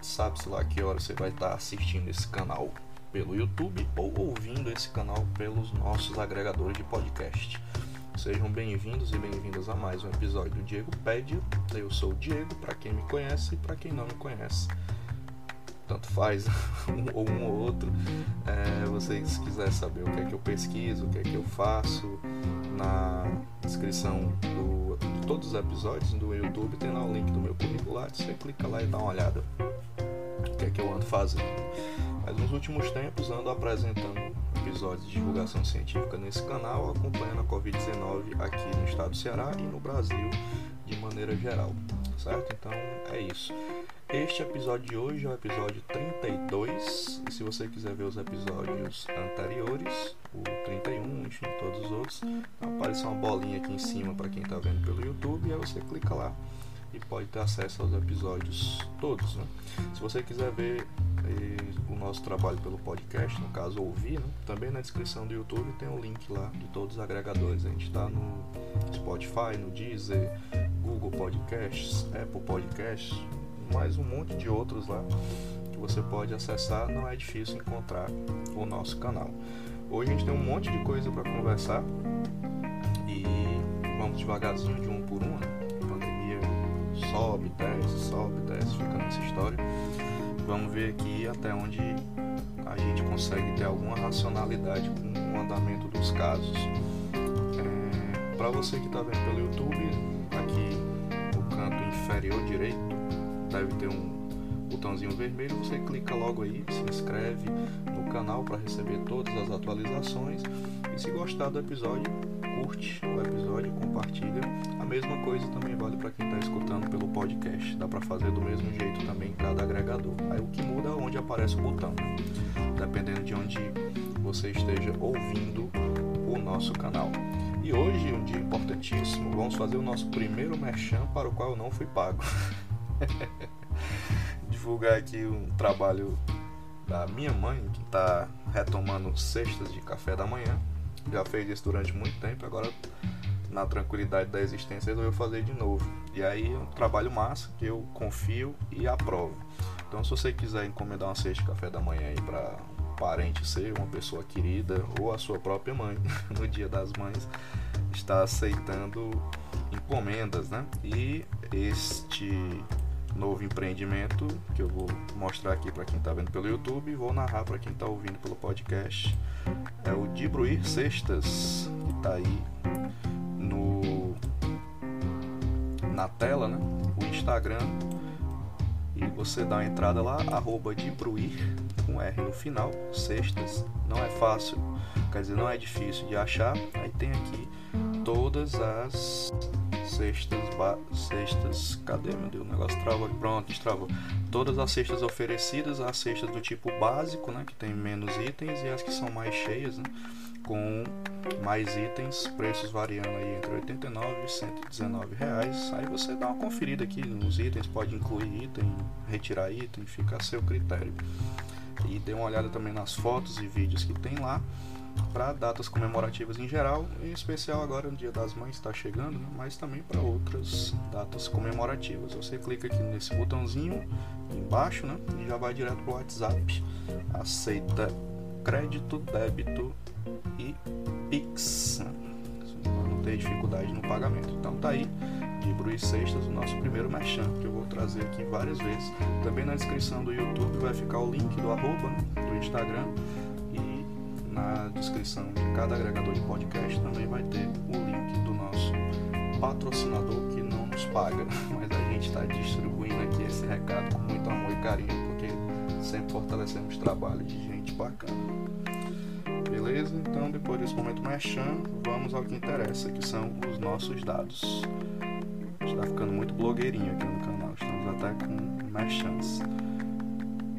Tarde, boa noite. Sabe-se lá que hora você vai estar assistindo esse canal pelo YouTube ou ouvindo esse canal pelos nossos agregadores de podcast. Sejam bem-vindos e bem-vindas a mais um episódio do Diego Pédia. Eu sou o Diego, para quem me conhece e para quem não me conhece. Tanto faz um ou um ou outro. É, vocês quiserem saber o que é que eu pesquiso, o que é que eu faço, na descrição do, de todos os episódios do YouTube tem lá o link do meu currículo lá, você clica lá e dá uma olhada que é que eu ando fazendo. Mas nos últimos tempos ando apresentando episódios de divulgação científica nesse canal, acompanhando a Covid-19 aqui no estado do Ceará e no Brasil de maneira geral, certo? Então é isso. Este episódio de hoje é o episódio 32. E se você quiser ver os episódios anteriores, o 31, enfim, todos os outros, aparece uma bolinha aqui em cima para quem está vendo pelo YouTube. E aí você clica lá e pode ter acesso aos episódios todos. Né? Se você quiser ver eh, o nosso trabalho pelo podcast, no caso ouvir, né? também na descrição do YouTube tem o um link lá de todos os agregadores. A gente está no Spotify, no Deezer, Google Podcasts, Apple Podcasts mais um monte de outros lá que você pode acessar. Não é difícil encontrar o nosso canal. Hoje a gente tem um monte de coisa para conversar e vamos devagarzinho de um por um. Né? Sobe, desce, sobe, desce, fica nessa história. Vamos ver aqui até onde a gente consegue ter alguma racionalidade com o andamento dos casos. É, para você que está vendo pelo YouTube, aqui no canto inferior direito deve ter um botãozinho vermelho, você clica logo aí, se inscreve no canal para receber todas as atualizações e se gostar do episódio, curte o episódio, compartilha. A mesma coisa também vale para quem está escutando pelo podcast, dá para fazer do mesmo jeito também em cada agregador. Aí o que muda é onde aparece o botão, dependendo de onde você esteja ouvindo o nosso canal. E hoje, um dia importantíssimo, vamos fazer o nosso primeiro merchan para o qual eu não fui pago. Divulgar aqui um trabalho da minha mãe, que está retomando cestas de café da manhã. Já fez isso durante muito tempo, agora na tranquilidade da existência resolveu fazer de novo. E aí é um trabalho massa que eu confio e aprovo. Então se você quiser encomendar uma cesta de café da manhã aí para um parente ser uma pessoa querida ou a sua própria mãe no dia das mães, está aceitando encomendas, né? E este novo empreendimento que eu vou mostrar aqui para quem está vendo pelo YouTube e vou narrar para quem está ouvindo pelo podcast. É o Dibruir Cestas, que está aí no na tela, né? O Instagram. E você dá a entrada lá, arroba Dibruir, com R no final, cestas. Não é fácil, quer dizer, não é difícil de achar. Aí tem aqui todas as cestas, cestas, cadê meu Deus, o negócio travou, pronto, destravou. Todas as cestas oferecidas, as cestas do tipo básico, né, que tem menos itens, e as que são mais cheias, né, com mais itens, preços variando aí entre 89 e 119 reais. Aí você dá uma conferida aqui nos itens, pode incluir item, retirar item, fica a seu critério. E dê uma olhada também nas fotos e vídeos que tem lá para datas comemorativas em geral, em especial agora no Dia das Mães está chegando, né? mas também para outras datas comemorativas. Você clica aqui nesse botãozinho embaixo né? e já vai direto para o WhatsApp. Aceita crédito, débito e Pix. Né? ter dificuldade no pagamento. Então tá aí, de Bruis Sextas, o nosso primeiro merchan, que eu vou trazer aqui várias vezes. Também na descrição do YouTube vai ficar o link do arroba, né, do Instagram, e na descrição de cada agregador de podcast também vai ter o link do nosso patrocinador que não nos paga, mas a gente está distribuindo aqui esse recado com muito amor e carinho, porque sempre fortalecemos trabalho de gente bacana. Beleza? Então, depois desse momento merchan, vamos ao que interessa, que são os nossos dados. Está ficando muito blogueirinho aqui no canal, estamos até com merchants.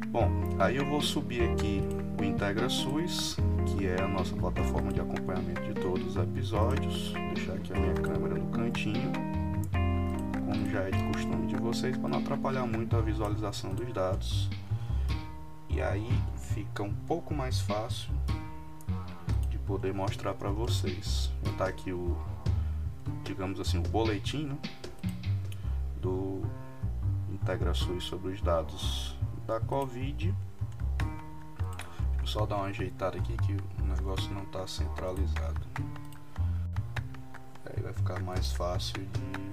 Bom, aí eu vou subir aqui o Integra SUS, que é a nossa plataforma de acompanhamento de todos os episódios. Vou deixar aqui a minha câmera no cantinho, como já é de costume de vocês, para não atrapalhar muito a visualização dos dados. E aí fica um pouco mais fácil de poder mostrar para vocês. Vou botar aqui o, digamos assim, o boletim né, do IntegraSUS sobre os dados da Covid. Só dar uma ajeitada aqui que o negócio não está centralizado. Aí vai ficar mais fácil de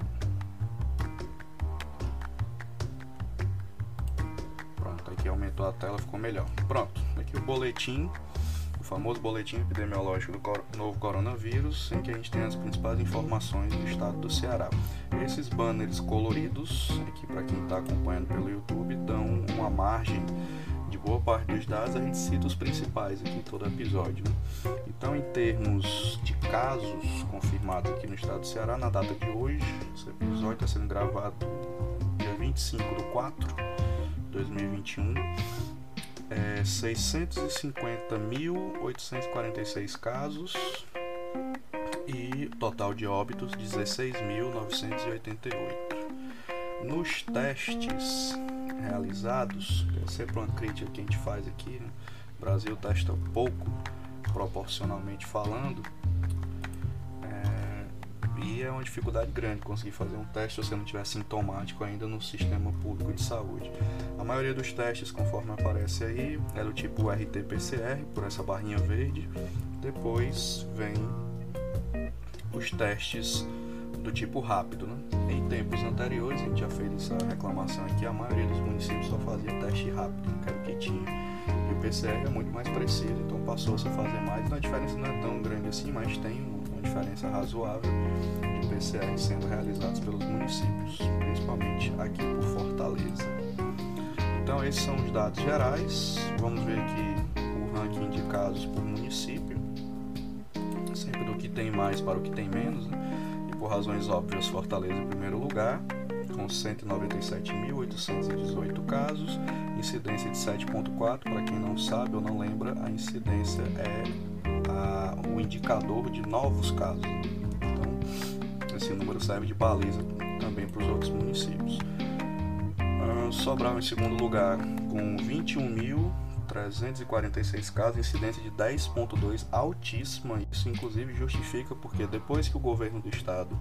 Pronto, aqui aumentou a tela, ficou melhor. Pronto, aqui o boletim, o famoso boletim epidemiológico do novo coronavírus, em que a gente tem as principais informações do estado do Ceará. Esses banners coloridos, aqui para quem está acompanhando pelo YouTube, dão uma margem de boa parte dos dados, a gente cita os principais aqui em todo episódio. Né? Então, em termos de casos confirmados aqui no estado do Ceará, na data de hoje, esse episódio está sendo gravado dia 25 de 4 de 2021, é 650.846 casos e total de óbitos 16.988. Nos testes realizados, é sempre uma crítica que a gente faz aqui, né? o Brasil testa pouco, proporcionalmente falando, é, e é uma dificuldade grande conseguir fazer um teste se você não tiver sintomático ainda no sistema público de saúde. A maioria dos testes, conforme aparece aí, é do tipo RT-PCR, por essa barrinha verde, depois vem os testes do tipo rápido. Né? Em tempos anteriores, a gente já fez essa reclamação aqui, a maioria dos municípios só fazia teste rápido, que era o que tinha. E o PCR é muito mais preciso, então passou -se a fazer mais. A diferença não é tão grande assim, mas tem uma diferença razoável de PCR sendo realizados pelos municípios, principalmente aqui por Fortaleza. Então, esses são os dados gerais. Vamos ver aqui o ranking de casos por município, sempre do que tem mais para o que tem menos. Né? Por razões óbvias, Fortaleza em primeiro lugar, com 197.818 casos, incidência de 7,4. Para quem não sabe ou não lembra, a incidência é a, o indicador de novos casos. Então, esse número serve de baliza também para os outros municípios. Uh, Sobral em segundo lugar, com 21 346 casos, incidência de 10,2 altíssima. Isso, inclusive, justifica porque depois que o governo do estado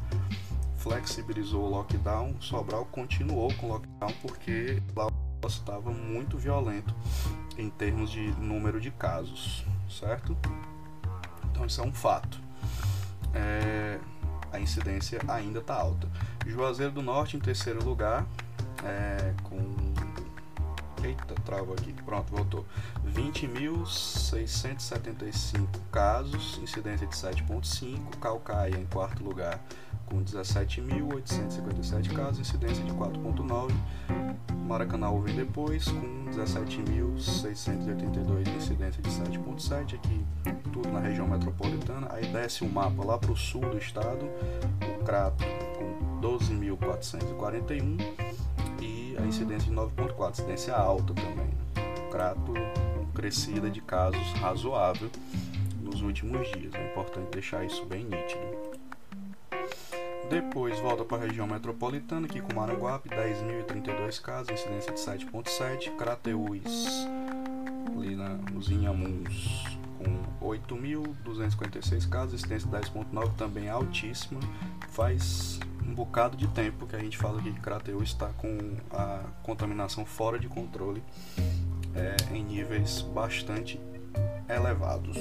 flexibilizou o lockdown, Sobral continuou com o lockdown porque lá estava muito violento em termos de número de casos, certo? Então, isso é um fato. É, a incidência ainda está alta. Juazeiro do Norte em terceiro lugar, é, com Eita, trava aqui. Pronto, voltou. 20.675 casos, incidência de 7,5. Calcaia em quarto lugar com 17.857 casos, incidência de 4,9. Maracanã vem depois com 17.682, incidência de 7,7. Aqui tudo na região metropolitana. Aí desce o mapa lá para o sul do estado, o Crato com 12.441 a incidência de 9,4, incidência alta também. Crato crescida de casos razoável nos últimos dias. É importante deixar isso bem nítido. Depois volta para a região metropolitana, aqui com Maranguape, 10.032 casos, incidência de 7,7. Crateús, ali na, nos Inhamuns, com 8.256 casos, incidência de 10,9, também altíssima. Faz um bocado de tempo que a gente fala que Crateus está com a contaminação fora de controle é, em níveis bastante elevados,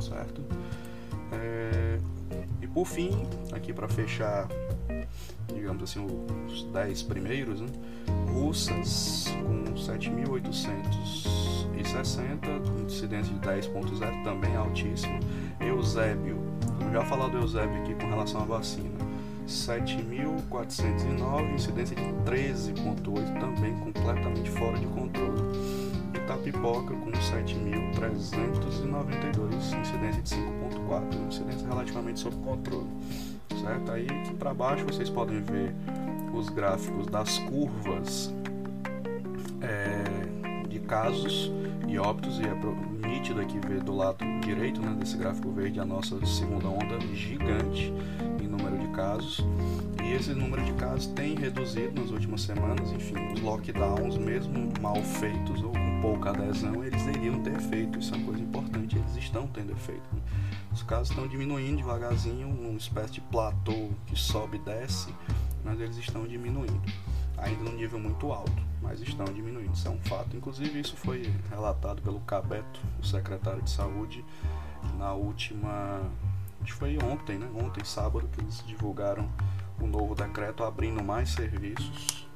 certo? É, e Por fim, aqui para fechar, digamos assim, os 10 primeiros, né? russas com 7.860, incidência de 10.0 também altíssimo. Eusébio, vamos já falar do Eusébio aqui com relação à vacina. 7.409, incidência de 13.8, também completamente fora de controle. Itapipoca com 7.392, incidência de 5.4, incidência relativamente sob controle. Certo? Aí para baixo vocês podem ver os gráficos das curvas é, de casos e óbitos e é nítido aqui ver do lado direito né, desse gráfico verde a nossa segunda onda gigante em número de casos e esse número de casos tem reduzido nas últimas semanas enfim os lockdowns mesmo mal feitos ou com pouca adesão eles iriam ter efeito isso é uma coisa importante eles estão tendo efeito né? os casos estão diminuindo devagarzinho uma espécie de platô que sobe e desce mas eles estão diminuindo. Ainda num nível muito alto, mas estão diminuindo. Isso é um fato. Inclusive, isso foi relatado pelo Cabeto, o secretário de Saúde, na última. Acho que foi ontem, né? Ontem, sábado, que eles divulgaram o novo decreto abrindo mais serviços.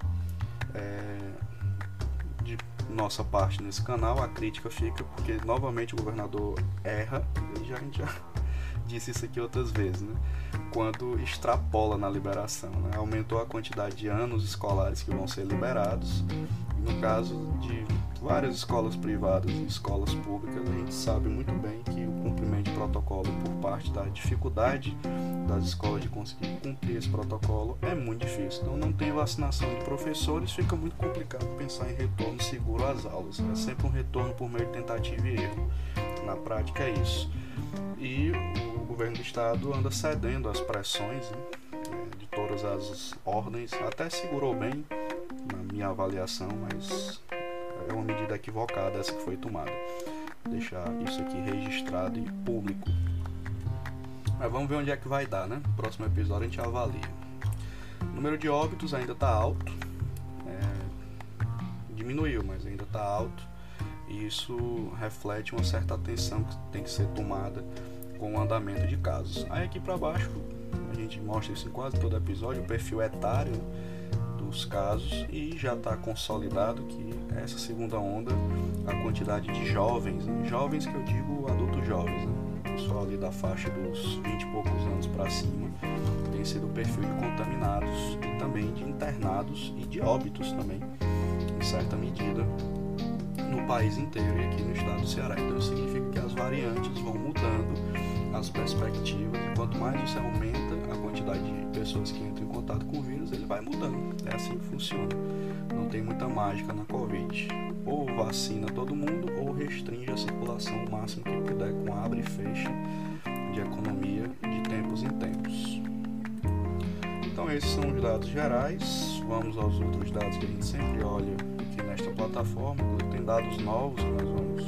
É, de nossa parte nesse canal, a crítica fica porque novamente o governador erra, e já, a gente já disse isso aqui outras vezes, né? quando extrapola na liberação. Né? Aumentou a quantidade de anos escolares que vão ser liberados. No caso de várias escolas privadas e escolas públicas, a gente sabe muito bem que o cumprimento protocolo por parte da dificuldade das escolas de conseguir cumprir esse protocolo é muito difícil. Então, não tem vacinação de professores, fica muito complicado pensar em retorno seguro às aulas. É sempre um retorno por meio de tentativa e erro. Na prática, é isso. E o governo do estado anda cedendo às pressões né, de todas as ordens, até segurou bem na minha avaliação, mas é uma medida equivocada essa que foi tomada. Deixar isso aqui registrado e público. Mas vamos ver onde é que vai dar, né? No próximo episódio a gente avalia. O número de óbitos ainda está alto. É, diminuiu, mas ainda está alto. E isso reflete uma certa atenção que tem que ser tomada com o andamento de casos. Aí aqui para baixo a gente mostra isso em quase todo episódio, o perfil etário dos casos e já está consolidado que essa segunda onda, a quantidade de jovens, né? jovens que eu digo adultos jovens, né? pessoal ali da faixa dos 20 e poucos anos para cima, tem sido o perfil de contaminados e também de internados e de óbitos também, em certa medida, no país inteiro e aqui no estado do Ceará. Então significa que as variantes vão mudando as perspectivas. E quanto mais você aumenta a quantidade de pessoas que contato com o vírus, ele vai mudando. É assim que funciona. Não tem muita mágica na Covid. Ou vacina todo mundo, ou restringe a circulação o máximo que puder com abre e fecha de economia de tempos em tempos. Então esses são os dados gerais. Vamos aos outros dados que a gente sempre olha aqui nesta plataforma. Tem dados novos que nós vamos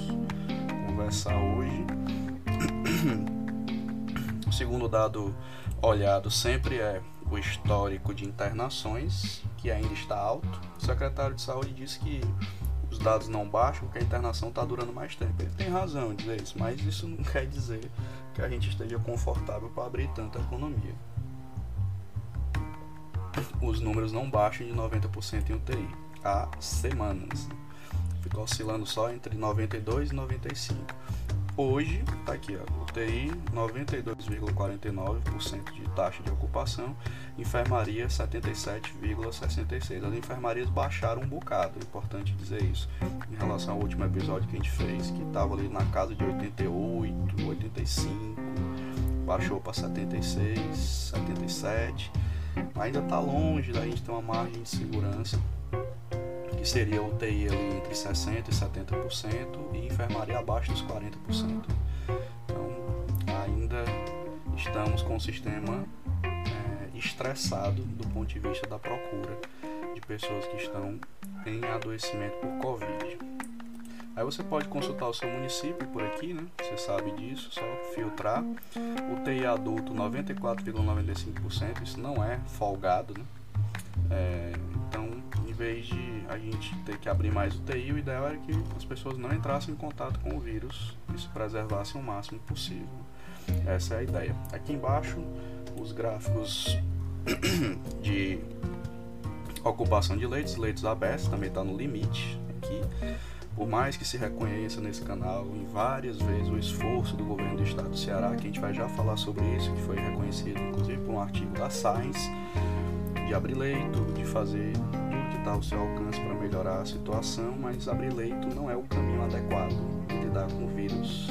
conversar hoje. O segundo dado olhado sempre é o histórico de internações, que ainda está alto. O secretário de saúde disse que os dados não baixam porque a internação está durando mais tempo. Ele tem razão em dizer isso, mas isso não quer dizer que a gente esteja confortável para abrir tanta economia. Os números não baixam de 90% em UTI há semanas. Fica oscilando só entre 92 e 95. Hoje, tá aqui, ó, UTI 92,49% de taxa de ocupação, enfermaria 77,66%. As enfermarias baixaram um bocado, é importante dizer isso, em relação ao último episódio que a gente fez, que estava ali na casa de 88, 85, baixou para 76, 77. Ainda está longe da gente ter uma margem de segurança que seria UTI ali entre 60% e 70% e enfermaria abaixo dos 40%. Então, ainda estamos com o sistema é, estressado do ponto de vista da procura de pessoas que estão em adoecimento por Covid. Aí você pode consultar o seu município por aqui, né? Você sabe disso, só filtrar. UTI adulto 94,95%, isso não é folgado, né? É, então, em vez de a gente ter que abrir mais UTI, o ideal era que as pessoas não entrassem em contato com o vírus e se preservassem o máximo possível. Essa é a ideia. Aqui embaixo os gráficos de ocupação de leitos, leitos abertos também está no limite aqui. Por mais que se reconheça nesse canal em várias vezes o esforço do governo do estado do Ceará, que a gente vai já falar sobre isso, que foi reconhecido inclusive por um artigo da Science, de abrir leito, de fazer ao seu alcance para melhorar a situação, mas abrir leito não é o caminho adequado de lidar com vírus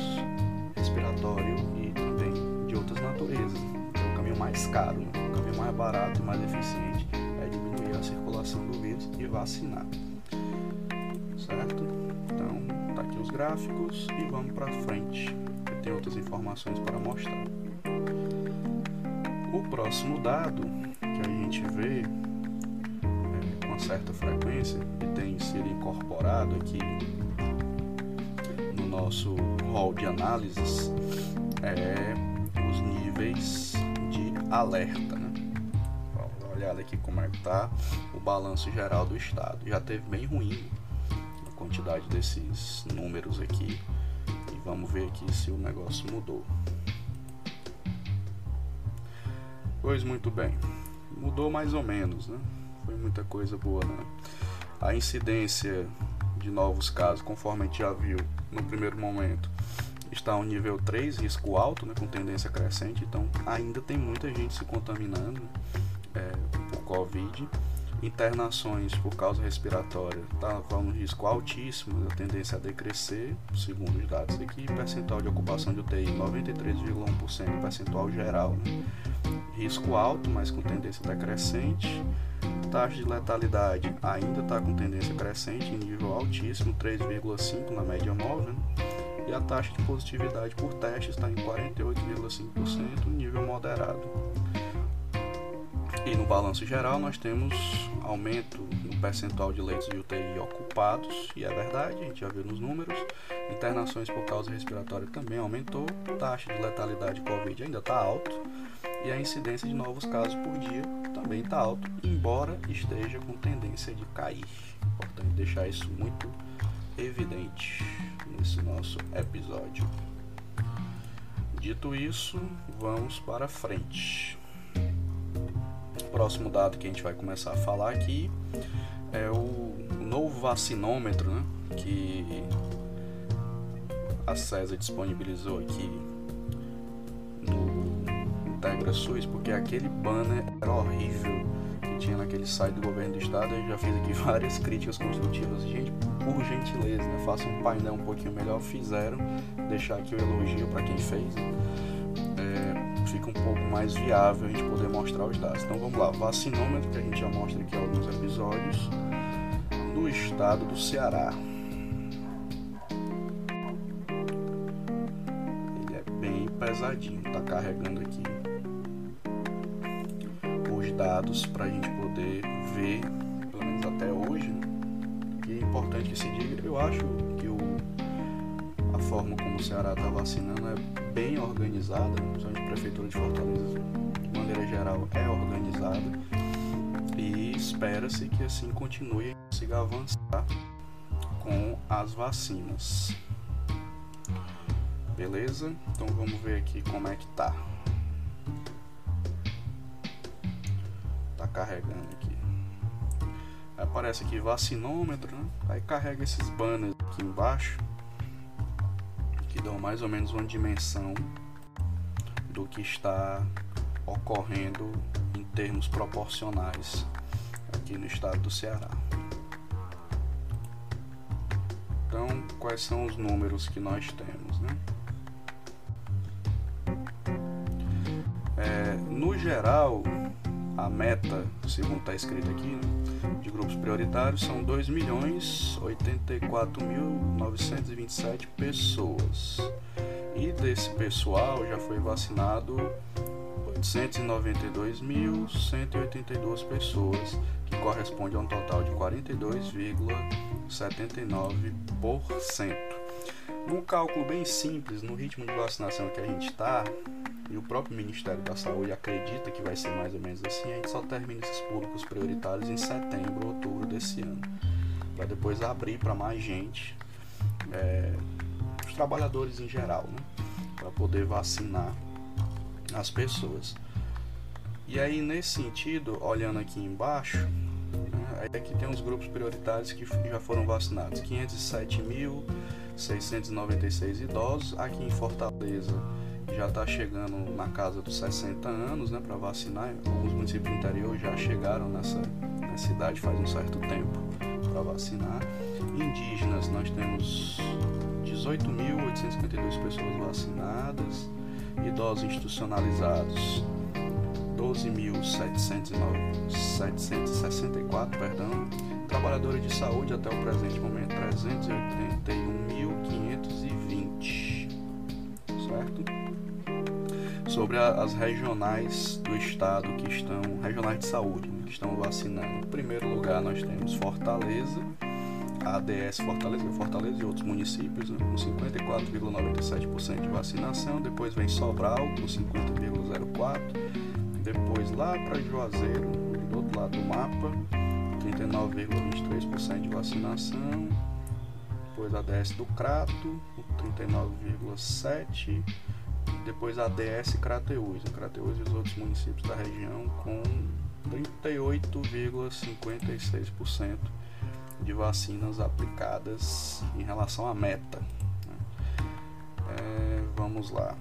respiratório e também de outras naturezas. É o caminho mais caro, o caminho mais barato e mais eficiente é diminuir a circulação do vírus e vacinar. Certo? Então, tá aqui os gráficos e vamos para frente. Tem outras informações para mostrar. O próximo dado que a gente vê certa frequência e tem sido incorporado aqui no nosso rol de análises é os níveis de alerta. Né? Dá uma olhada aqui como é que tá o balanço geral do estado. Já teve bem ruim a quantidade desses números aqui. E vamos ver aqui se o negócio mudou. Pois muito bem. Mudou mais ou menos, né? Muita coisa boa, né? A incidência de novos casos, conforme a gente já viu no primeiro momento, está ao nível 3, risco alto, né, com tendência crescente, então ainda tem muita gente se contaminando é, por Covid. Internações por causa respiratória estava tá, no risco altíssimo, a tendência a decrescer, segundo os dados aqui, percentual de ocupação de UTI 93,1%, percentual geral. Né? Risco alto, mas com tendência decrescente. Taxa de letalidade ainda está com tendência crescente, em nível altíssimo, 3,5% na média móvel. Né? E a taxa de positividade por teste está em 48,5%, nível moderado. E no balanço geral nós temos aumento no percentual de leitos de UTI ocupados, e é verdade, a gente já viu nos números. Internações por causa respiratória também aumentou, taxa de letalidade Covid ainda está alto, e a incidência de novos casos por dia também está alto, embora esteja com tendência de cair. Importante deixar isso muito evidente nesse nosso episódio. Dito isso, vamos para frente próximo dado que a gente vai começar a falar aqui é o novo vacinômetro, né, que a CESA disponibilizou aqui porque aquele banner era horrível que tinha naquele site do governo do estado. Eu já fiz aqui várias críticas construtivas. Gente, por gentileza, né, faça um painel um pouquinho melhor. Fizeram, deixar aqui o elogio para quem fez. Né? fica um pouco mais viável a gente poder mostrar os dados. Então vamos lá, vacinômetro que a gente já mostra aqui alguns episódios no estado do Ceará. É pesadinho, tá carregando aqui dados para a gente poder ver, pelo menos até hoje, né? que é importante que se diga, eu acho que o, a forma como o Ceará está vacinando é bem organizada, a Prefeitura de Fortaleza, de maneira geral, é organizada e espera-se que assim continue e consiga avançar com as vacinas. Beleza? Então vamos ver aqui como é que tá. Carregando aqui. Aparece aqui vacinômetro, né? Aí carrega esses banners aqui embaixo que dão mais ou menos uma dimensão do que está ocorrendo em termos proporcionais aqui no estado do Ceará. Então, quais são os números que nós temos? Né? É, no geral, a meta, segundo está escrito aqui, né, de grupos prioritários são 2.084.927 pessoas. E desse pessoal já foi vacinado 892.182 pessoas, que corresponde a um total de 42,79%. Num cálculo bem simples, no ritmo de vacinação que a gente está, e o próprio Ministério da Saúde acredita que vai ser mais ou menos assim, a gente só termina esses públicos prioritários em setembro, outubro desse ano, para depois abrir para mais gente, é, os trabalhadores em geral, né, para poder vacinar as pessoas. E aí, nesse sentido, olhando aqui embaixo, né, aqui tem os grupos prioritários que já foram vacinados: 507.696 idosos. Aqui em Fortaleza já está chegando na casa dos 60 anos né, para vacinar. Alguns municípios do interior já chegaram nessa, nessa faz um certo tempo para vacinar. Indígenas, nós temos 18.852 pessoas vacinadas. Idosos institucionalizados, 12.764, perdão. Trabalhadores de saúde até o presente momento 381.520. Sobre a, as regionais do estado que estão, regionais de saúde, né, que estão vacinando. Em primeiro lugar nós temos Fortaleza, ADS Fortaleza, Fortaleza e outros municípios né, com 54,97% de vacinação. Depois vem Sobral com 50,04% depois lá para Juazeiro, do outro lado do mapa, 39,23% de vacinação. Depois a DS do Crato, 39,7%. Depois a DS Crateús, Crateús e os outros municípios da região com 38,56% de vacinas aplicadas em relação à meta. Né? É, vamos lá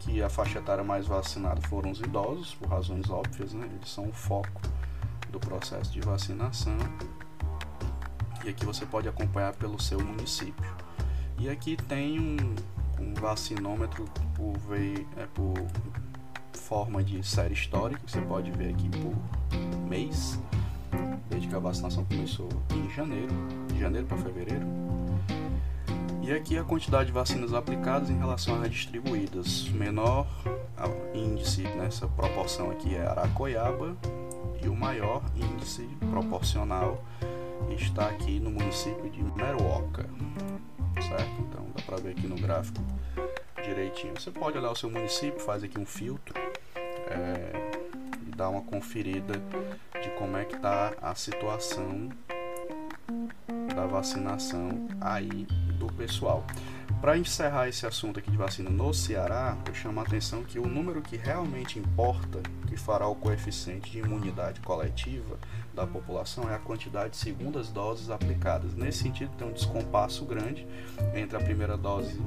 que a faixa etária mais vacinada foram os idosos, por razões óbvias, né? eles são o foco do processo de vacinação. E aqui você pode acompanhar pelo seu município. E aqui tem um, um vacinômetro por, é, por forma de série histórica, você pode ver aqui por mês, desde que a vacinação começou em janeiro, de janeiro para fevereiro, e aqui a quantidade de vacinas aplicadas em relação às distribuídas. Menor índice nessa proporção aqui é Aracoiaba e o maior índice proporcional está aqui no município de Meruoca. Certo? Então dá para ver aqui no gráfico direitinho. Você pode olhar o seu município, faz aqui um filtro é, e dar uma conferida de como é que está a situação da vacinação aí do pessoal. Para encerrar esse assunto aqui de vacina no Ceará, eu chamo a atenção que o número que realmente importa, que fará o coeficiente de imunidade coletiva da população, é a quantidade de segundas doses aplicadas. Nesse sentido, tem um descompasso grande entre a primeira dose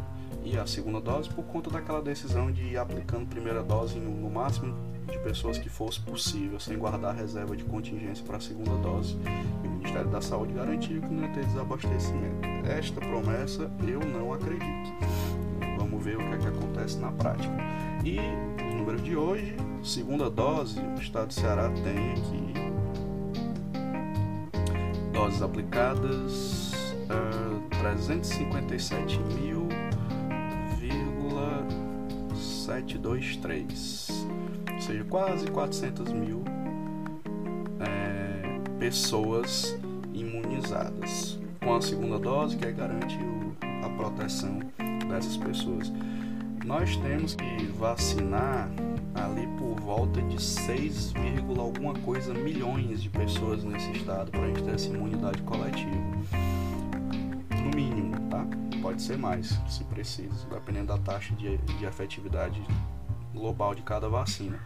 e a segunda dose, por conta daquela decisão de ir aplicando primeira dose no máximo de pessoas que fosse possível, sem guardar reserva de contingência para a segunda dose. E o Ministério da Saúde garantiu que não ia ter desabastecimento. Esta promessa eu não acredito. Vamos ver o que, é que acontece na prática. E o número de hoje, segunda dose, o estado do Ceará tem aqui doses aplicadas uh, 357.723 seja, quase 400 mil é, pessoas imunizadas com a segunda dose, que garante o, a proteção dessas pessoas. Nós temos que vacinar ali por volta de 6, alguma coisa milhões de pessoas nesse estado para a gente ter essa imunidade coletiva. No mínimo, tá? Pode ser mais, se preciso, dependendo da taxa de, de efetividade global de cada vacina.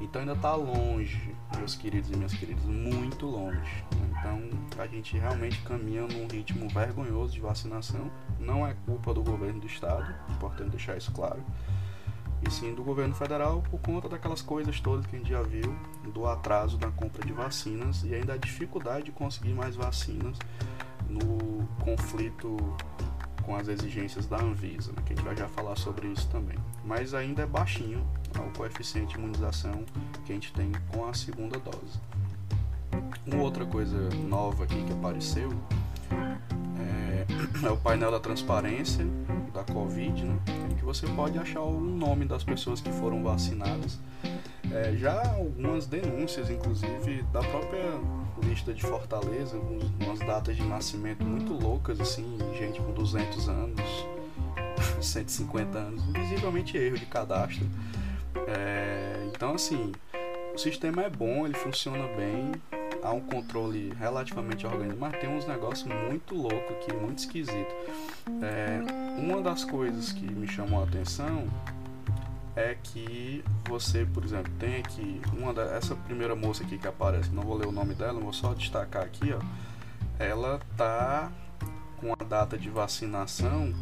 Então ainda está longe, meus queridos e minhas queridas, muito longe. Então a gente realmente caminha num ritmo vergonhoso de vacinação. Não é culpa do governo do estado, importante deixar isso claro. E sim do governo federal por conta daquelas coisas todas que a gente já viu, do atraso na compra de vacinas e ainda a dificuldade de conseguir mais vacinas no conflito com as exigências da Anvisa, né, que a gente vai já falar sobre isso também. Mas ainda é baixinho o coeficiente de imunização que a gente tem com a segunda dose. Uma outra coisa nova aqui que apareceu é, é o painel da transparência da Covid, né, em que você pode achar o nome das pessoas que foram vacinadas. É, já algumas denúncias, inclusive, da própria lista de Fortaleza, umas datas de nascimento muito loucas, assim, gente com 200 anos, 150 anos, visivelmente erro de cadastro. É, então, assim, o sistema é bom, ele funciona bem, há um controle relativamente organizado, mas tem uns negócios muito loucos aqui, muito esquisito. É, uma das coisas que me chamou a atenção é que você, por exemplo, tem aqui uma da, essa primeira moça aqui que aparece, não vou ler o nome dela, vou só destacar aqui, ó. Ela tá com a data de vacinação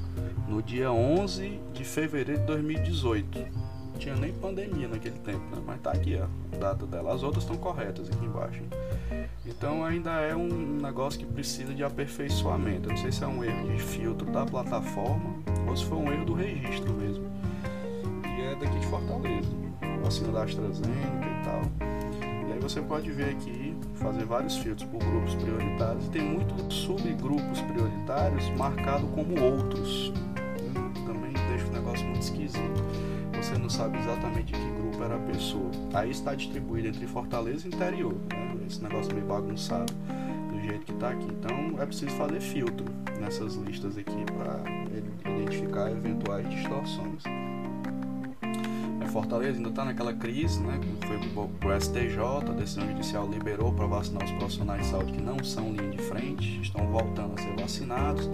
no dia 11 de fevereiro de 2018. Não tinha nem pandemia naquele tempo, né? Mas tá aqui, ó, a data dela. As outras estão corretas aqui embaixo. Então ainda é um negócio que precisa de aperfeiçoamento. Eu não sei se é um erro de filtro da plataforma ou se foi um erro do registro mesmo. Vacina da AstraZeneca e tal. E aí você pode ver aqui, fazer vários filtros por grupos prioritários e tem muitos subgrupos prioritários marcados como outros. Também deixa o negócio muito esquisito. Você não sabe exatamente que grupo era a pessoa. Aí está distribuído entre Fortaleza e interior. Né? Esse negócio meio bagunçado do jeito que está aqui. Então é preciso fazer filtro nessas listas aqui para identificar eventuais distorções. Fortaleza ainda está naquela crise, né? Foi para o STJ, a decisão judicial liberou para vacinar os profissionais de saúde que não são linha de frente, estão voltando a ser vacinados.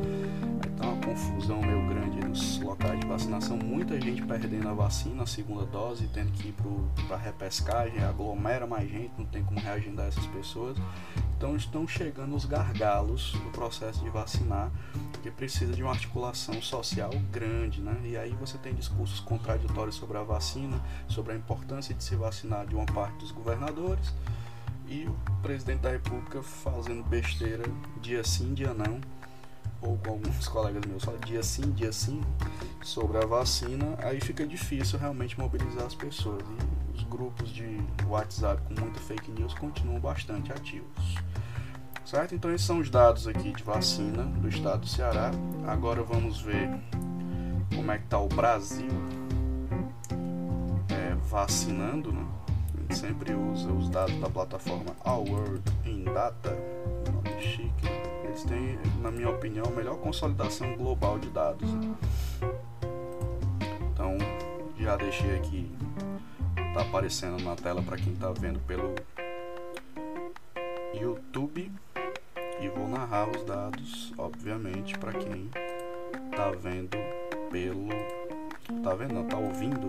Então, uma confusão meio grande nos locais de vacinação, muita gente perdendo a vacina, a segunda dose, tendo que ir para a repescagem, aglomera mais gente, não tem como reagendar essas pessoas. Então estão chegando os gargalos do processo de vacinar, que precisa de uma articulação social grande, né? E aí você tem discursos contraditórios sobre a vacina, sobre a importância de se vacinar de uma parte dos governadores e o presidente da República fazendo besteira dia sim, dia não, ou com alguns colegas meus falam dia sim, dia sim, sobre a vacina, aí fica difícil realmente mobilizar as pessoas. E os grupos de WhatsApp com muita fake news continuam bastante ativos. Certo? Então esses são os dados aqui de vacina do estado do Ceará. Agora vamos ver como é que está o Brasil é, vacinando, né? A gente sempre usa os dados da plataforma Our World in Data, nome chique. Eles têm, na minha opinião, a melhor consolidação global de dados. Né? Então já deixei aqui, tá aparecendo na tela para quem está vendo pelo YouTube e vou narrar os dados, obviamente, para quem tá vendo pelo tá vendo, tá ouvindo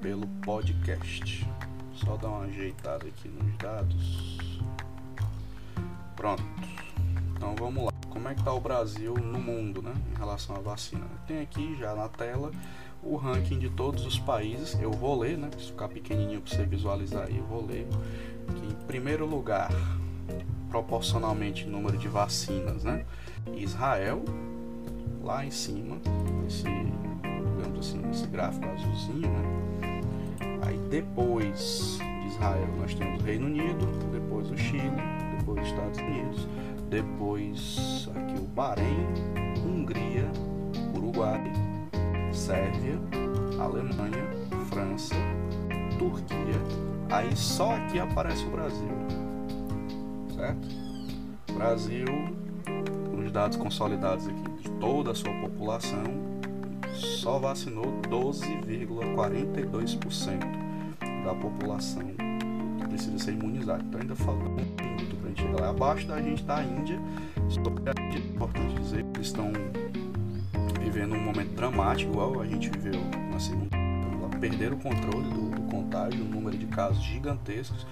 pelo podcast. Só dar uma ajeitada aqui nos dados. Pronto. Então vamos lá. Como é que tá o Brasil no mundo, né, em relação à vacina? Tem aqui já na tela o ranking de todos os países. Eu vou ler, né? Se ficar pequenininho para você visualizar aí, eu vou ler. Em primeiro lugar, proporcionalmente número de vacinas, né? Israel, lá em cima, esse, digamos assim, esse gráfico azulzinho, né? Aí depois de Israel nós temos o Reino Unido, depois o Chile, depois os Estados Unidos, depois aqui o Bahrein, Hungria, Uruguai, Sérvia, Alemanha, França, Turquia. Aí só aqui aparece o Brasil certo? Brasil, os dados consolidados aqui de toda a sua população, só vacinou 12,42% da população que precisa ser imunizada. Então ainda falta muito para a gente chegar lá. Abaixo da gente está a Índia. É importante dizer que eles estão vivendo um momento dramático, igual a gente viveu na segunda. Perderam o controle do, do contágio, um número de casos gigantescos.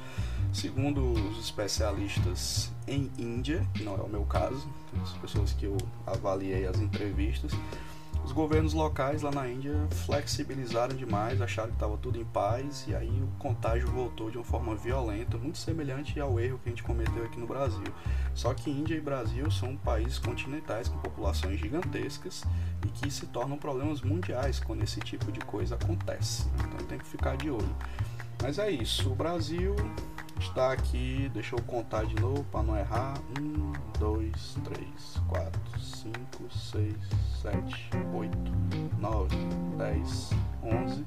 Segundo os especialistas em Índia, que não é o meu caso, as pessoas que eu avaliei as entrevistas, os governos locais lá na Índia flexibilizaram demais, acharam que estava tudo em paz e aí o contágio voltou de uma forma violenta, muito semelhante ao erro que a gente cometeu aqui no Brasil. Só que Índia e Brasil são países continentais com populações gigantescas e que se tornam problemas mundiais quando esse tipo de coisa acontece. Então tem que ficar de olho. Mas é isso, o Brasil está aqui, deixa eu contar de novo para não errar. 1, 2, 3, 4, 5, 6, 7, 8, 9, 10, 11,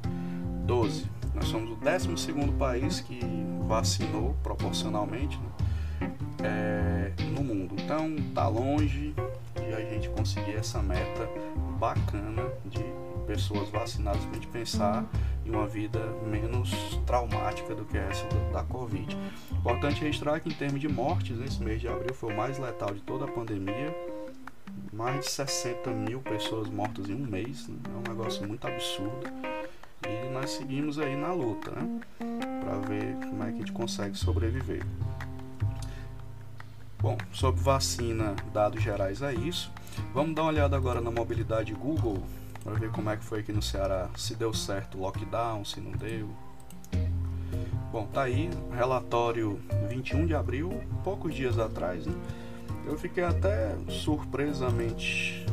12. Nós somos o 12 país que vacinou proporcionalmente né, é, no mundo. Então tá longe de a gente conseguir essa meta bacana de pessoas vacinadas para a gente pensar uma vida menos traumática do que essa da Covid. Importante registrar que em termos de mortes, nesse mês de abril foi o mais letal de toda a pandemia. Mais de 60 mil pessoas mortas em um mês, né? é um negócio muito absurdo. E nós seguimos aí na luta, né? Para ver como é que a gente consegue sobreviver. Bom, sobre vacina, dados gerais é isso. Vamos dar uma olhada agora na mobilidade Google para ver como é que foi aqui no Ceará, se deu certo o lockdown, se não deu. Bom, tá aí, relatório 21 de abril, poucos dias atrás, né? Eu fiquei até surpresamente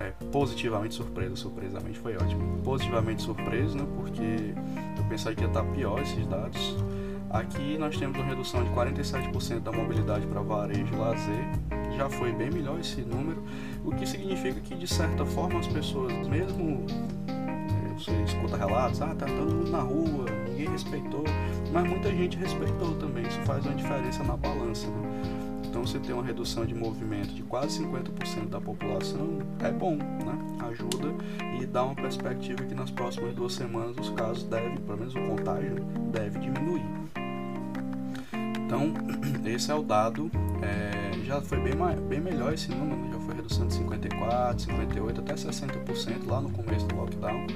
é, positivamente surpreso, surpresamente foi ótimo. Positivamente surpreso, né? Porque eu pensava que ia estar pior esses dados. Aqui nós temos uma redução de 47% da mobilidade para varejo e lazer. Já foi bem melhor esse número, o que significa que de certa forma as pessoas, mesmo é, você escuta relatos, ah, tá todo mundo na rua, ninguém respeitou, mas muita gente respeitou também, isso faz uma diferença na balança. Né? Então você tem uma redução de movimento de quase 50% da população, é bom, né? Ajuda e dá uma perspectiva que nas próximas duas semanas os casos devem, pelo menos o contágio, deve diminuir. Então, esse é o dado. É, já foi bem, bem melhor esse número, já foi redução de 54, 58 até 60% lá no começo do lockdown.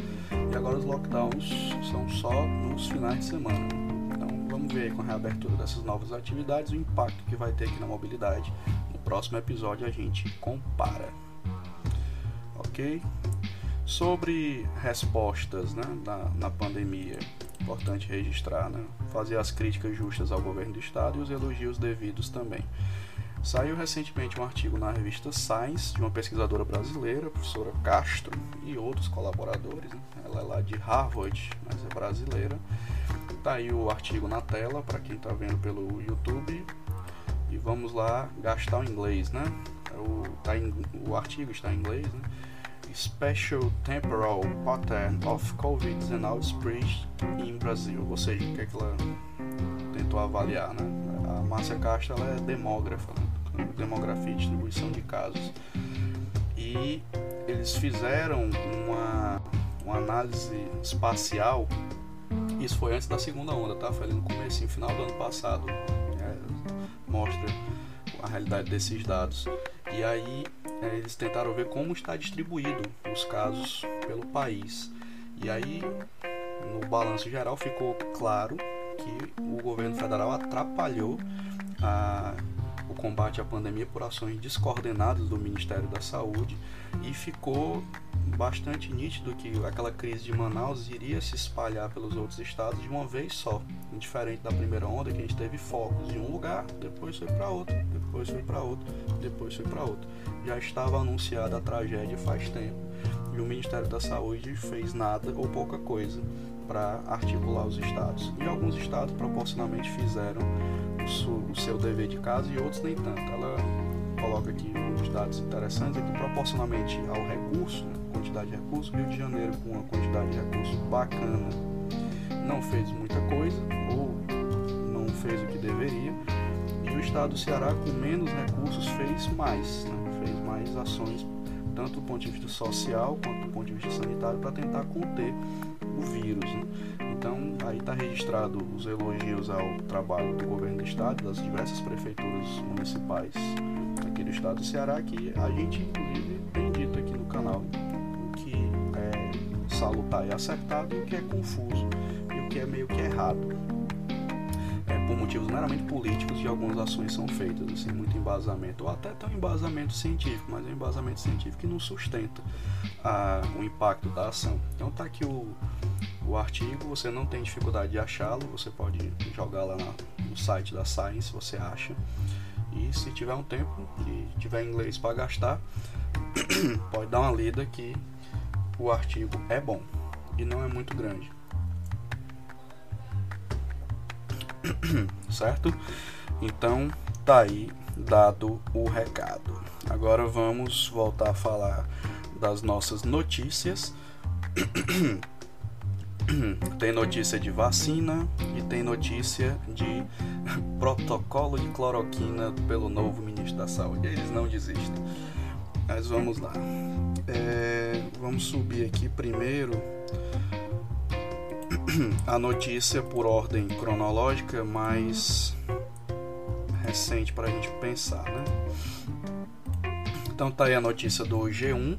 E agora os lockdowns são só nos finais de semana. Então, vamos ver com a reabertura dessas novas atividades o impacto que vai ter aqui na mobilidade. No próximo episódio a gente compara. Ok? Sobre respostas né, na, na pandemia, importante registrar, né? fazer as críticas justas ao governo do estado e os elogios devidos também. Saiu recentemente um artigo na revista Science de uma pesquisadora brasileira, professora Castro, e outros colaboradores. Né? Ela é lá de Harvard, mas é brasileira. Tá aí o artigo na tela para quem está vendo pelo YouTube. E vamos lá gastar o inglês, né? O, tá o artigo está em inglês, né? Special Temporal Pattern of COVID-19 Spread in Brasil, ou seja, o que, é que ela tentou avaliar, né? A Márcia Castro ela é demógrafa, né? Demografia e distribuição de casos. E eles fizeram uma, uma análise espacial, isso foi antes da segunda onda, tá? Foi ali no começo e final do ano passado. É, mostra a realidade desses dados. E aí é, eles tentaram ver como está distribuído os casos pelo país. E aí, no balanço geral, ficou claro que o governo federal atrapalhou a, combate à pandemia por ações descoordenadas do Ministério da Saúde e ficou bastante nítido que aquela crise de Manaus iria se espalhar pelos outros estados de uma vez só, diferente da primeira onda que a gente teve focos em um lugar, depois foi para outro, depois foi para outro, depois foi para outro. Já estava anunciada a tragédia faz tempo e o Ministério da Saúde fez nada ou pouca coisa para articular os estados. E alguns estados proporcionalmente fizeram o seu dever de casa e outros nem tanto. Ela coloca aqui uns dados interessantes aqui proporcionalmente ao recurso, né, quantidade de recursos, Rio de Janeiro com uma quantidade de recursos bacana não fez muita coisa ou não fez o que deveria e o estado do Ceará com menos recursos fez mais, né, fez mais ações tanto do ponto de vista social quanto do ponto de vista sanitário para tentar conter o vírus. Né? Então aí está registrado os elogios ao trabalho do governo do estado, das diversas prefeituras municipais aqui do estado do Ceará, que a gente inclusive tem dito aqui no canal o que é salutar e acertado e o que é confuso e o que é meio que errado. Motivos meramente políticos de algumas ações são feitas, assim, muito embasamento, ou até tem um embasamento científico, mas é um embasamento científico que não sustenta a, o impacto da ação. Então tá aqui o, o artigo, você não tem dificuldade de achá-lo, você pode jogar lá na, no site da Science, você acha. E se tiver um tempo e tiver inglês para gastar, pode dar uma lida que o artigo é bom e não é muito grande. certo? Então tá aí dado o recado. Agora vamos voltar a falar das nossas notícias. tem notícia de vacina e tem notícia de protocolo de cloroquina pelo novo ministro da Saúde. Eles não desistem. Mas vamos lá. É, vamos subir aqui primeiro a notícia por ordem cronológica mais recente para a gente pensar, né? Então tá aí a notícia do G1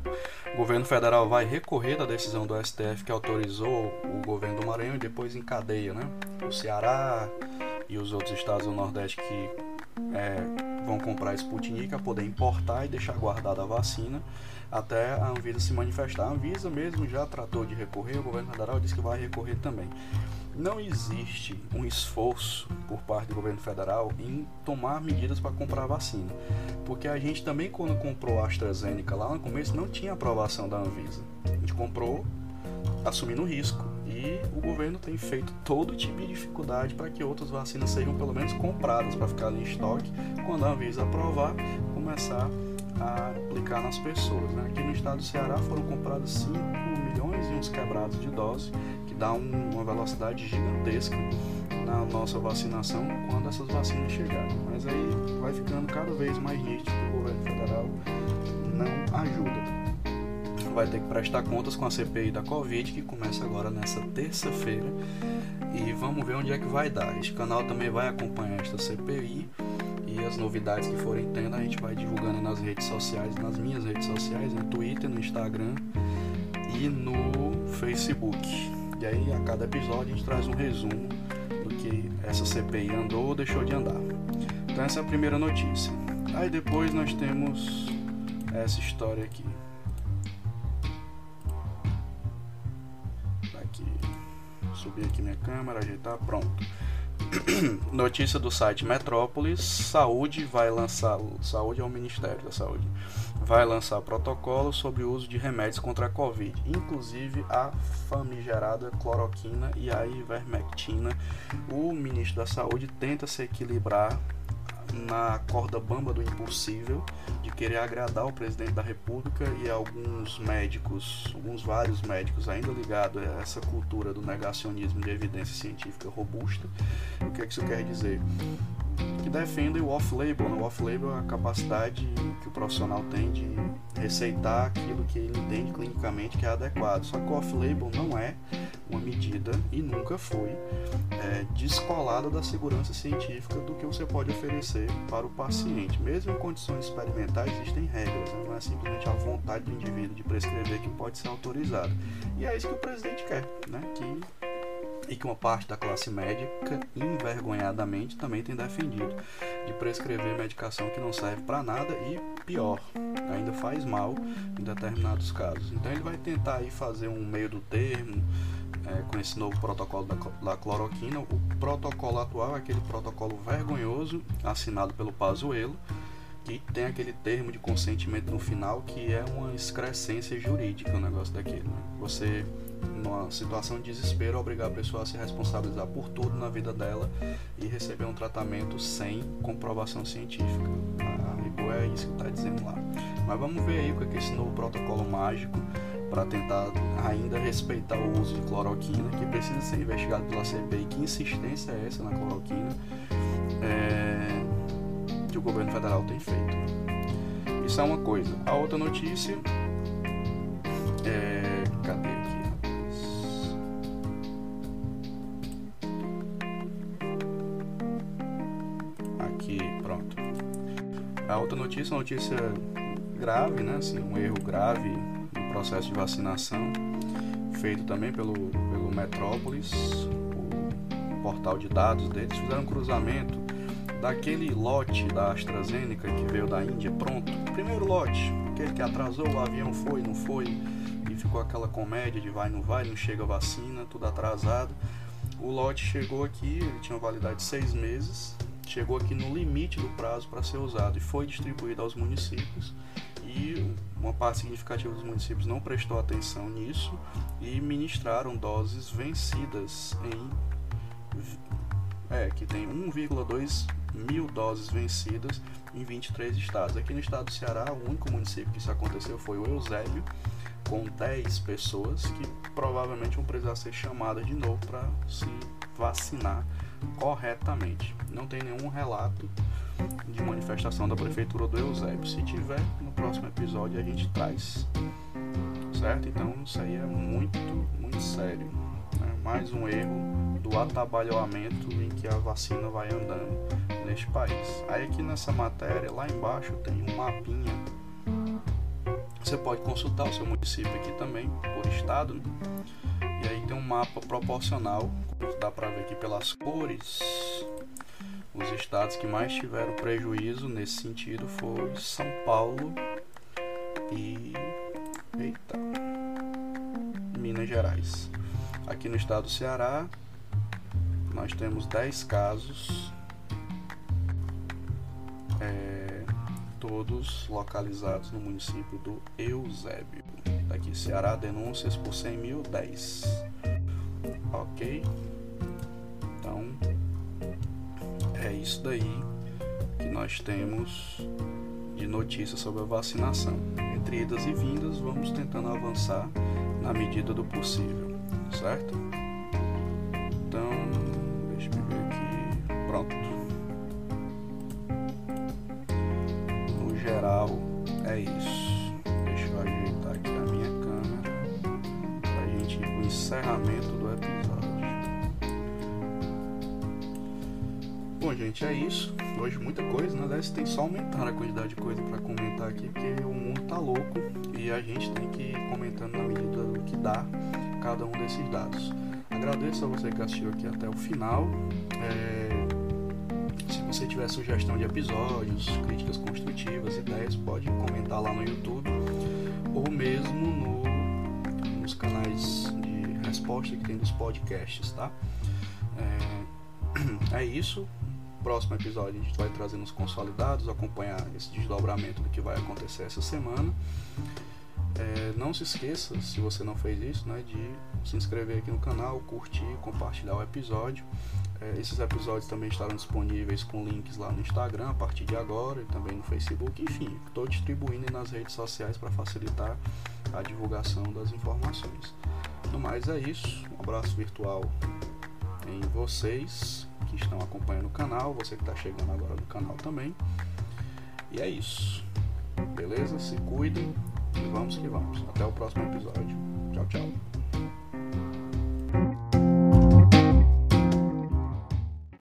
O governo federal vai recorrer da decisão do STF que autorizou o governo do Maranhão e depois encadeia, né? O Ceará e os outros estados do Nordeste que é, vão comprar Sputnik a poder importar e deixar guardada a vacina até a Anvisa se manifestar. A Anvisa mesmo já tratou de recorrer, o governo federal disse que vai recorrer também. Não existe um esforço por parte do governo federal em tomar medidas para comprar vacina, porque a gente também quando comprou a AstraZeneca lá no começo não tinha aprovação da Anvisa. A gente comprou assumindo risco e o governo tem feito todo tipo de dificuldade para que outras vacinas sejam pelo menos compradas para ficar em estoque quando a Anvisa aprovar começar a aplicar nas pessoas. Né? Aqui no estado do Ceará foram comprados 5 milhões e uns quebrados de dose, que dá um, uma velocidade gigantesca na nossa vacinação quando essas vacinas chegarem. Mas aí vai ficando cada vez mais nítido que o governo federal não ajuda. Vai ter que prestar contas com a CPI da Covid, que começa agora nessa terça-feira. E vamos ver onde é que vai dar. Este canal também vai acompanhar esta CPI e as novidades que forem tendo a gente vai divulgando nas redes sociais, nas minhas redes sociais, no Twitter, no Instagram e no Facebook. E aí a cada episódio a gente traz um resumo do que essa CPI andou ou deixou de andar. Então essa é a primeira notícia. Aí depois nós temos essa história aqui. Aqui. Subir aqui minha câmera, ajeitar, pronto. Notícia do site Metrópolis: Saúde vai lançar. Saúde é o Ministério da Saúde. Vai lançar protocolo sobre o uso de remédios contra a Covid, inclusive a famigerada cloroquina e a ivermectina. O ministro da Saúde tenta se equilibrar na corda bamba do impossível de querer agradar o presidente da República e alguns médicos, alguns vários médicos ainda ligados a essa cultura do negacionismo de evidência científica robusta. O que, é que isso quer dizer? Que defendem o off-label. Né? O off-label é a capacidade que o profissional tem de receitar aquilo que ele entende clinicamente que é adequado. Só que o off-label não é uma medida e nunca foi é, descolada da segurança científica do que você pode oferecer para o paciente. Mesmo em condições experimentais, existem regras, né? não é simplesmente a vontade do indivíduo de prescrever que pode ser autorizado. E é isso que o presidente quer, né? que e que uma parte da classe médica, envergonhadamente, também tem defendido de prescrever medicação que não serve para nada e pior, ainda faz mal em determinados casos. Então ele vai tentar aí fazer um meio do termo, é, com esse novo protocolo da, da, cloroquina. O protocolo atual é aquele protocolo vergonhoso assinado pelo Pazuello, que tem aquele termo de consentimento no final que é uma excrescência jurídica o negócio daquele. Né? Você, numa situação de desespero, obrigar a pessoa a se responsabilizar por tudo na vida dela e receber um tratamento sem comprovação científica. A RIBO é isso que está dizendo lá. Mas vamos ver aí o que é esse novo protocolo mágico para tentar ainda respeitar o uso de cloroquina, que precisa ser investigado pela CPI. Que insistência é essa na cloroquina é, que o governo federal tem feito? Isso é uma coisa. A outra notícia é. Cadê aqui? Aqui, pronto. A outra notícia uma notícia grave, né? Assim, um erro grave processo de vacinação, feito também pelo, pelo Metrópolis, o portal de dados deles, fizeram um cruzamento daquele lote da AstraZeneca que veio da Índia pronto, primeiro lote, aquele que atrasou, o avião foi, não foi, e ficou aquela comédia de vai, não vai, não chega vacina, tudo atrasado. O lote chegou aqui, ele tinha validade de seis meses, chegou aqui no limite do prazo para ser usado e foi distribuído aos municípios e uma parte significativa dos municípios não prestou atenção nisso e ministraram doses vencidas em é, que tem 1,2 mil doses vencidas em 23 estados. Aqui no estado do Ceará, o único município que isso aconteceu foi o Eusébio, com 10 pessoas que provavelmente vão precisar ser chamadas de novo para se vacinar corretamente. Não tem nenhum relato de manifestação da prefeitura do Eusébio. Se tiver, no próximo episódio a gente traz. Certo? Então isso aí é muito, muito sério. Né? Mais um erro do atabalhoamento em que a vacina vai andando neste país. Aí aqui nessa matéria, lá embaixo tem um mapinha Você pode consultar o seu município aqui também, por estado. Né? E aí tem um mapa proporcional, dá para ver aqui pelas cores. Os estados que mais tiveram prejuízo nesse sentido foi São Paulo e eita, Minas Gerais. Aqui no estado do Ceará, nós temos 10 casos, é, todos localizados no município do Eusébio. Daqui, Ceará, denúncias por 100 mil, 10. Ok? Então, é isso daí que nós temos de notícias sobre a vacinação. Entre idas e vindas, vamos tentando avançar na medida do possível, certo? Então, deixa eu ver aqui. Pronto. No geral, é isso. Deixa eu ajeitar aqui a minha câmera para a gente ir para o encerramento do episódio. Gente, é isso. Hoje muita coisa, né? Aliás, tem só aumentar a quantidade de coisa para comentar aqui, porque o mundo tá louco e a gente tem que ir comentando na medida do que dá cada um desses dados. Agradeço a você que assistiu aqui até o final. É... Se você tiver sugestão de episódios, críticas construtivas, ideias, pode comentar lá no YouTube ou mesmo no... nos canais de resposta que tem dos podcasts, tá? É, é isso próximo episódio a gente vai trazer nos consolidados, acompanhar esse desdobramento do que vai acontecer essa semana. É, não se esqueça, se você não fez isso, né, de se inscrever aqui no canal, curtir, compartilhar o episódio. É, esses episódios também estarão disponíveis com links lá no Instagram a partir de agora e também no Facebook. Enfim, estou distribuindo nas redes sociais para facilitar a divulgação das informações. No mais é isso. Um abraço virtual em vocês que estão acompanhando o canal, você que está chegando agora no canal também. E é isso. Beleza? Se cuidem e vamos que vamos. Até o próximo episódio. Tchau, tchau.